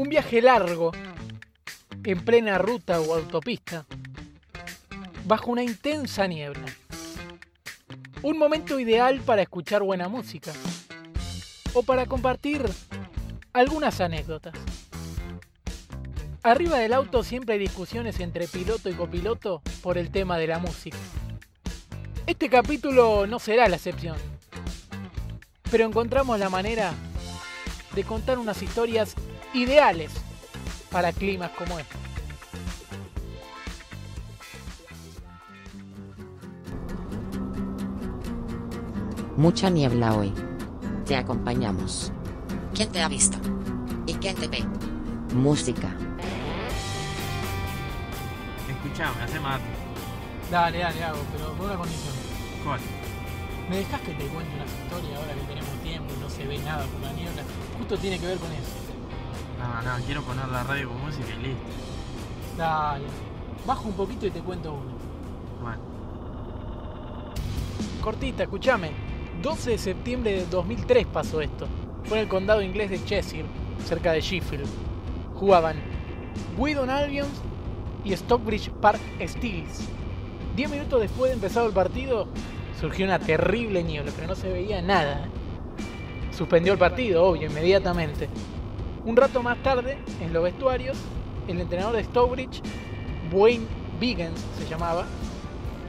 Un viaje largo, en plena ruta o autopista, bajo una intensa niebla. Un momento ideal para escuchar buena música o para compartir algunas anécdotas. Arriba del auto siempre hay discusiones entre piloto y copiloto por el tema de la música. Este capítulo no será la excepción, pero encontramos la manera de contar unas historias ideales para climas como este. Mucha niebla hoy. Te acompañamos. ¿Quién te ha visto? ¿Y quién te ve? Música. Escuchame, hace mate. Dale, dale, hago, pero con una condición. ¿Cuál? ¿Me dejas que te cuente una historia ahora que tenemos tiempo y no se ve nada por la niebla? Justo tiene que ver con eso. No, no, quiero poner la radio con música y listo. Dale. Bajo un poquito y te cuento uno. Bueno, Cortita, escúchame. 12 de septiembre de 2003 pasó esto. Fue en el condado inglés de Cheshire, cerca de Sheffield. Jugaban Wydon Albion y Stockbridge Park Steels. Diez minutos después de empezado el partido, surgió una terrible niebla, pero no se veía nada. Suspendió el partido, obvio, inmediatamente. Un rato más tarde, en los vestuarios, el entrenador de Stockbridge, Wayne Biggins se llamaba,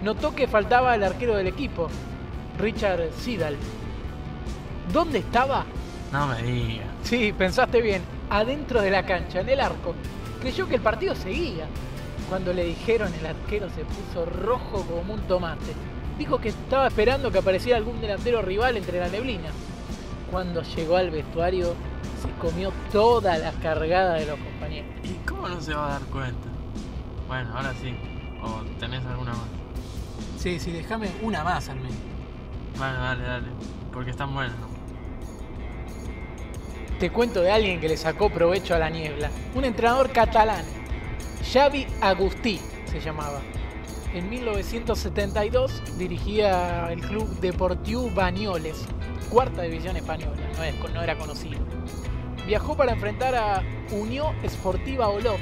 notó que faltaba el arquero del equipo, Richard Sidal. ¿Dónde estaba? no me digas. Sí, pensaste bien, adentro de la cancha, en el arco. Creyó que el partido seguía. Cuando le dijeron el arquero se puso rojo como un tomate. Dijo que estaba esperando que apareciera algún delantero rival entre la neblina. Cuando llegó al vestuario comió toda la cargada de los compañeros. ¿Y cómo no se va a dar cuenta? Bueno, ahora sí. ¿O tenés alguna más? Sí, sí, déjame una más al menos. Bueno, dale, dale. Porque están buenas, ¿no? Te cuento de alguien que le sacó provecho a la niebla. Un entrenador catalán, Xavi Agustí se llamaba. En 1972 dirigía el club Deportiu Banyoles, cuarta división española, no, es- no era conocido. Viajó para enfrentar a Unión Esportiva Olot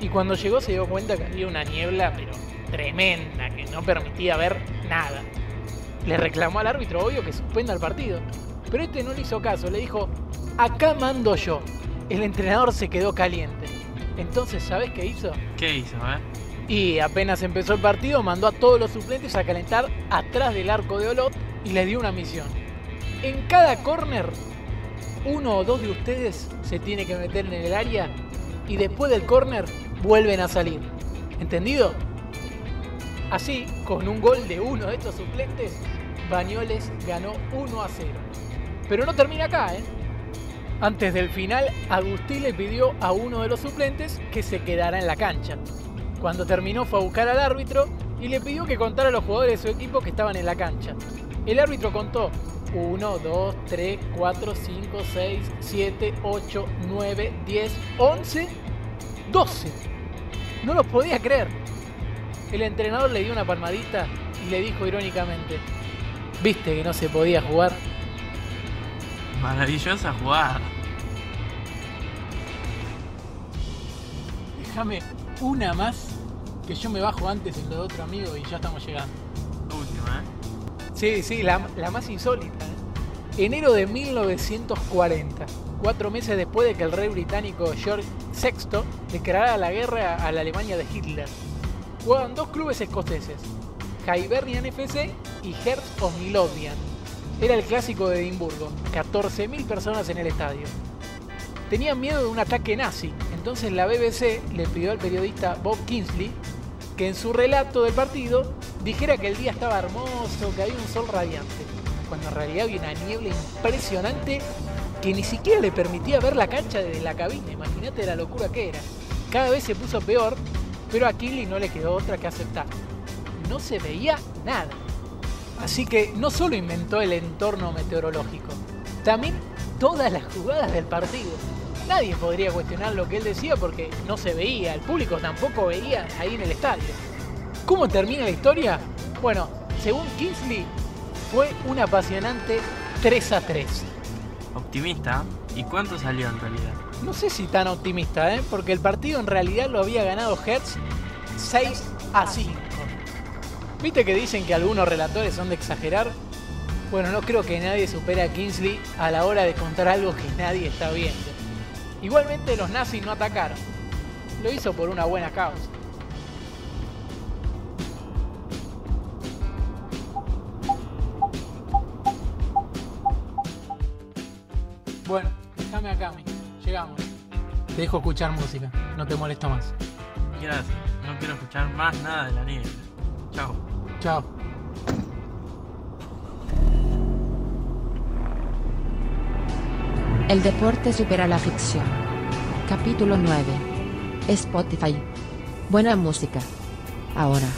y cuando llegó se dio cuenta que había una niebla pero tremenda que no permitía ver nada. Le reclamó al árbitro, obvio, que suspenda el partido. Pero este no le hizo caso, le dijo, acá mando yo. El entrenador se quedó caliente. Entonces, ¿sabes qué hizo? ¿Qué hizo, eh? Y apenas empezó el partido, mandó a todos los suplentes a calentar atrás del arco de Olot y les dio una misión. En cada corner, uno o dos de ustedes se tiene que meter en el área y después del corner vuelven a salir. ¿Entendido? Así, con un gol de uno de estos suplentes, Bañoles ganó 1 a 0. Pero no termina acá, ¿eh? Antes del final, Agustín le pidió a uno de los suplentes que se quedara en la cancha. Cuando terminó fue a buscar al árbitro y le pidió que contara a los jugadores de su equipo que estaban en la cancha. El árbitro contó 1, 2, 3, 4, 5, 6, 7, 8, 9, 10, 11, 12. No los podía creer. El entrenador le dio una palmadita y le dijo irónicamente, ¿viste que no se podía jugar? Maravillosa jugada. Déjame una más que yo me bajo antes en lo de otro amigo y ya estamos llegando. Última, ¿eh? Sí, sí, la, más insólita. ¿eh? Enero de 1940, cuatro meses después de que el rey británico George VI declarara la guerra a la Alemania de Hitler. Jugaban dos clubes escoceses, Hibernian FC y Hearts of Midlothian. Era el clásico de Edimburgo, 14.000 personas en el estadio. Tenían miedo de un ataque nazi, entonces la BBC le pidió al periodista Bob Kingsley que en su relato del partido dijera que el día estaba hermoso, que había un sol radiante, cuando en realidad había una niebla impresionante que ni siquiera le permitía ver la cancha desde la cabina. Imagínate la locura que era. Cada vez se puso peor, pero a Kinley no le quedó otra que aceptar. No se veía nada. Así que no solo inventó el entorno meteorológico, también todas las jugadas del partido. Nadie podría cuestionar lo que él decía porque no se veía, el público tampoco veía ahí en el estadio. ¿Cómo termina la historia? Bueno, según Kingsley, fue un apasionante 3 a 3. Optimista. ¿Y cuánto salió en realidad? No sé si tan optimista, ¿eh? porque el partido en realidad lo había ganado Hertz 6 a 5. ¿Viste que dicen que algunos relatores son de exagerar? Bueno, no creo que nadie supere a Kingsley a la hora de contar algo que nadie está viendo. Igualmente los nazis no atacaron. Lo hizo por una buena causa. Bueno, déjame acá, mi. Llegamos. Te dejo escuchar música. No te molesto más. Gracias. No quiero escuchar más nada de la nieve. Chao. Chao. El deporte supera la ficción. Capítulo 9. Spotify. Buena música. Ahora.